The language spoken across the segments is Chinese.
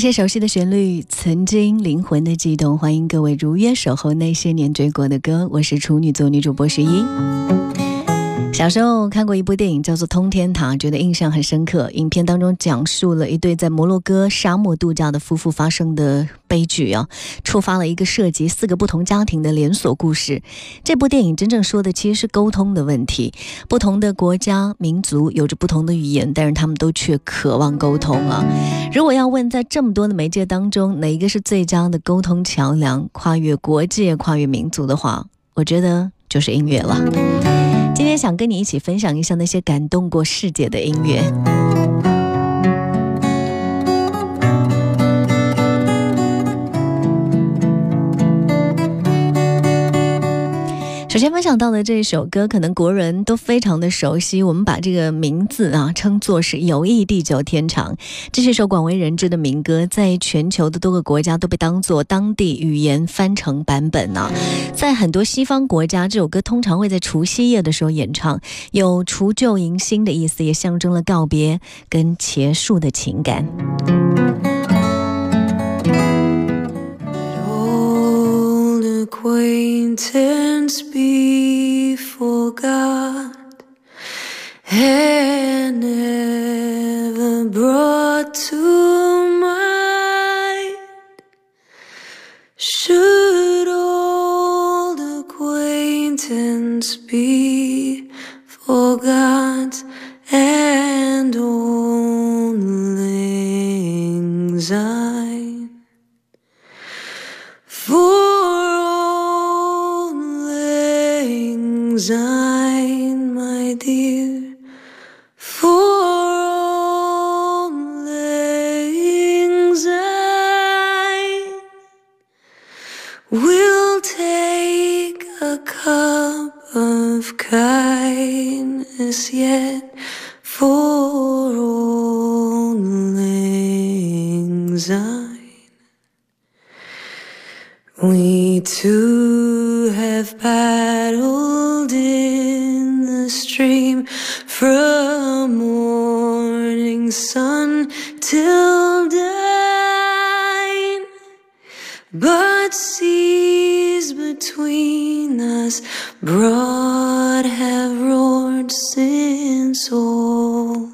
些熟悉的旋律，曾经灵魂的悸动，欢迎各位如约守候那些年追过的歌。我是处女座女主播十一。小时候看过一部电影，叫做《通天塔》，觉得印象很深刻。影片当中讲述了一对在摩洛哥沙漠度假的夫妇发生的悲剧啊，触发了一个涉及四个不同家庭的连锁故事。这部电影真正说的其实是沟通的问题。不同的国家、民族有着不同的语言，但是他们都却渴望沟通啊。如果要问在这么多的媒介当中，哪一个是最佳的沟通桥梁，跨越国界、跨越民族的话，我觉得就是音乐了。今天想跟你一起分享一下那些感动过世界的音乐。首先分享到的这首歌，可能国人都非常的熟悉。我们把这个名字啊称作是“友谊地久天长”。这是一首广为人知的民歌，在全球的多个国家都被当作当地语言翻成版本呢、在很多西方国家，这首歌通常会在除夕夜的时候演唱，有除旧迎新的意思，也象征了告别跟结束的情感。Acquaintance be forgot and never brought to mind? Should old acquaintance be We two have paddled in the stream from morning sun till dine. But seas between us broad have roared since old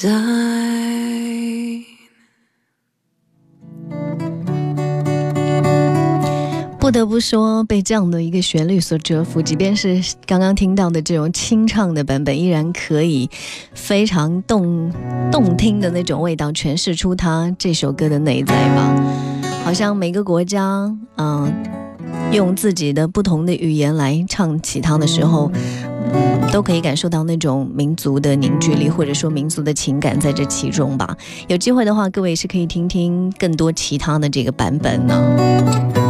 sein. 不得不说，被这样的一个旋律所折服，即便是刚刚听到的这种清唱的版本，依然可以非常动动听的那种味道诠释出他这首歌的内在吧。好像每个国家，嗯、用自己的不同的语言来唱起它的时候，都可以感受到那种民族的凝聚力，或者说民族的情感在这其中吧。有机会的话，各位是可以听听更多其他的这个版本呢。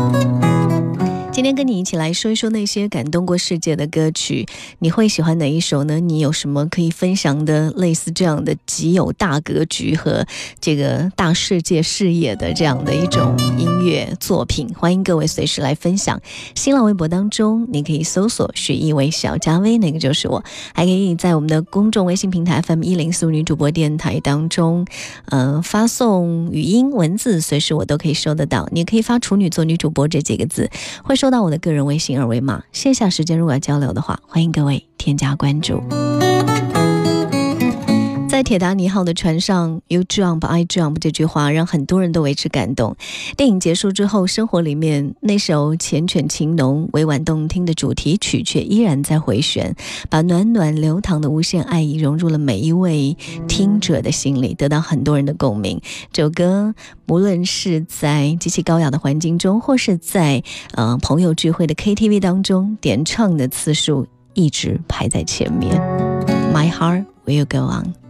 今天跟你一起来说一说那些感动过世界的歌曲，你会喜欢哪一首呢？你有什么可以分享的类似这样的极有大格局和这个大世界视野的这样的一种音乐作品？欢迎各位随时来分享。新浪微博当中，你可以搜索“许艺为小加微”，那个就是我。还可以在我们的公众微信平台 FM 一零四五女主播电台当中，嗯、发送语音文字，随时我都可以收得到。你可以发“处女座女主播”这几个字，会收到我的个人微信二维码。线下时间如果要交流的话，欢迎各位添加关注。铁达尼号的船上，“You jump, I jump” 这句话让很多人都为之感动。电影结束之后，生活里面那首缱绻情浓、委婉动听的主题曲却依然在回旋，把暖暖流淌的无限爱意融入了每一位听者的心里，得到很多人的共鸣。这首歌无论是在极其高雅的环境中，或是在呃朋友聚会的 KTV 当中，点唱的次数一直排在前面。My heart will go on。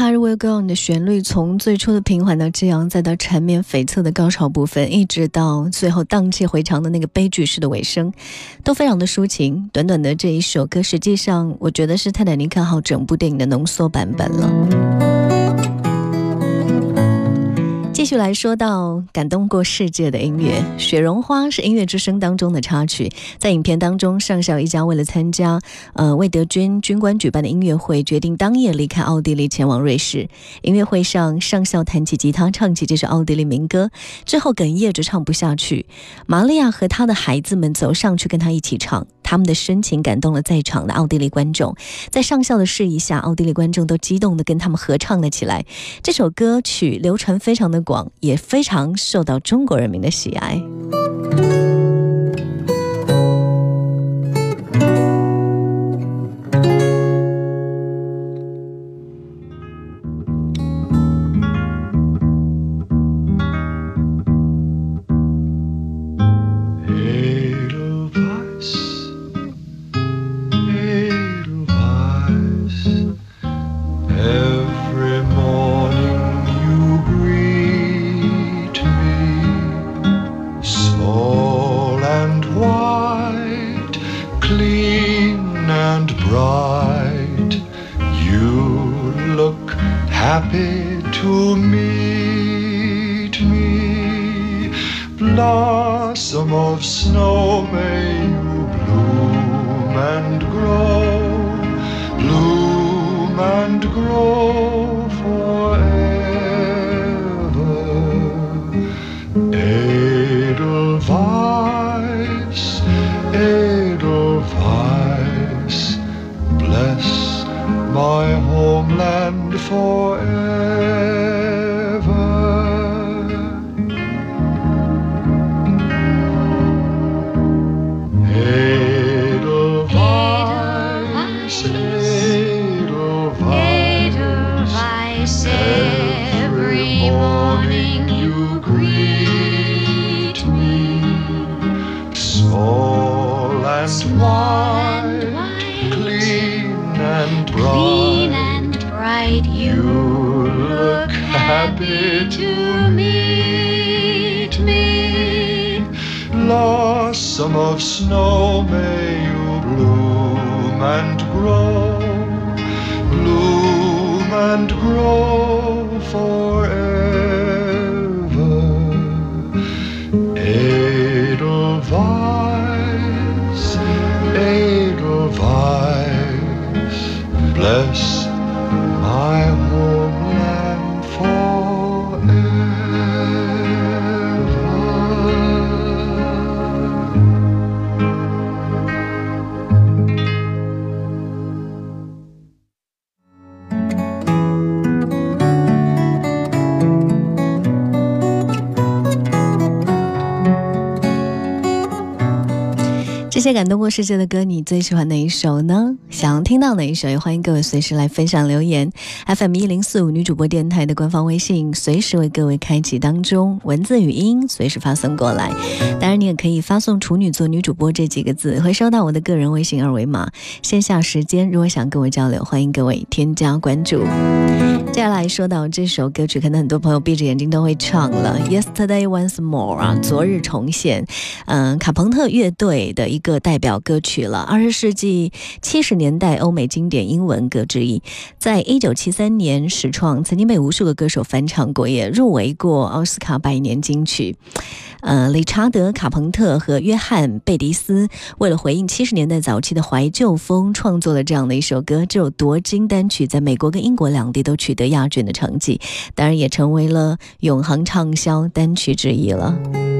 Heart Will Go 你的旋律，从最初的平缓到激昂，再到缠绵悱恻的高潮部分，一直到最后荡气回肠的那个悲剧式的尾声，都非常的抒情。短短的这一首歌，实际上我觉得是《泰坦尼克号》整部电影的浓缩版本了。继续来说到感动过世界的音乐，《雪绒花》是音乐之声当中的插曲。在影片当中，上校一家为了参加呃为德军军官举办的音乐会，决定当夜离开奥地利前往瑞士。音乐会上，上校弹起吉他，唱起这首奥地利民歌，之后哽咽着唱不下去。玛利亚和他的孩子们走上去跟他一起唱。他们的深情感动了在场的奥地利观众，在上校的示意下，奥地利观众都激动地跟他们合唱了起来。这首歌曲流传非常的广，也非常受到中国人民的喜爱。Blossom of snow, may you bloom and grow, bloom and grow for vice bless my homeland forever. was white, white, clean and bright. Clean and bright. You, you look happy to meet me. Blossom of snow, may you bloom and grow, bloom and grow. 些感动过世界的歌，你最喜欢哪一首呢？想要听到哪一首，也欢迎各位随时来分享留言。FM 一零四五女主播电台的官方微信，随时为各位开启当中，文字语音随时发送过来。当然，你也可以发送“处女座女主播”这几个字，会收到我的个人微信二维码。线下时间，如果想跟我交流，欢迎各位添加关注。接下来说到这首歌曲，可能很多朋友闭着眼睛都会唱了，《Yesterday Once More》啊，昨日重现。嗯，卡朋特乐队的一个代表歌曲了，二十世纪七十年代欧美经典英文歌之一，在一九七三年始创，曾经被无数个歌手翻唱过，也入围过奥斯卡百年金曲。呃，理查德·卡朋特和约翰·贝迪斯为了回应七十年代早期的怀旧风，创作了这样的一首歌。这首夺金单曲在美国跟英国两地都取得亚军的成绩，当然也成为了永恒畅销单曲之一了。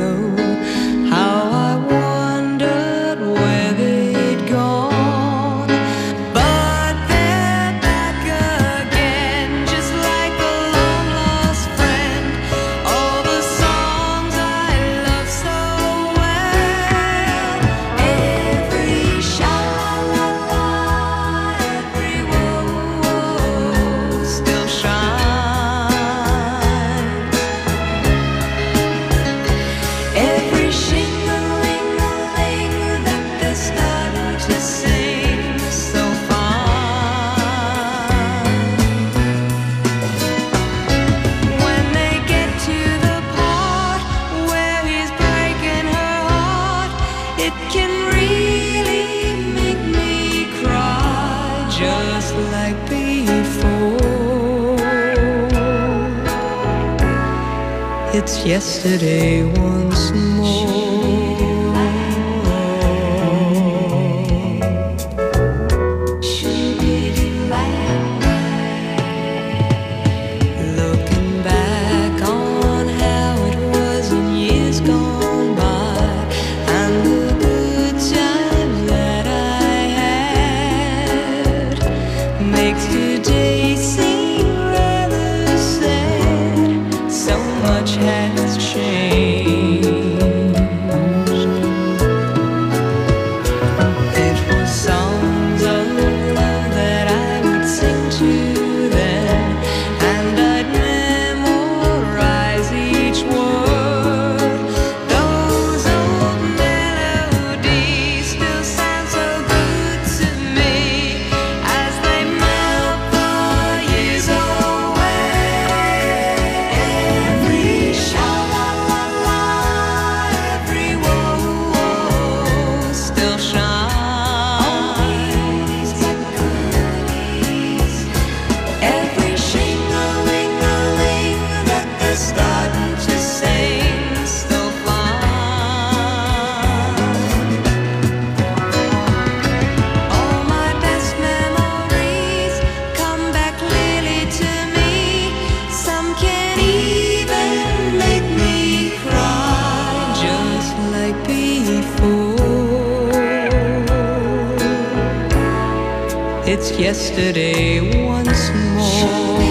yesterday once once more.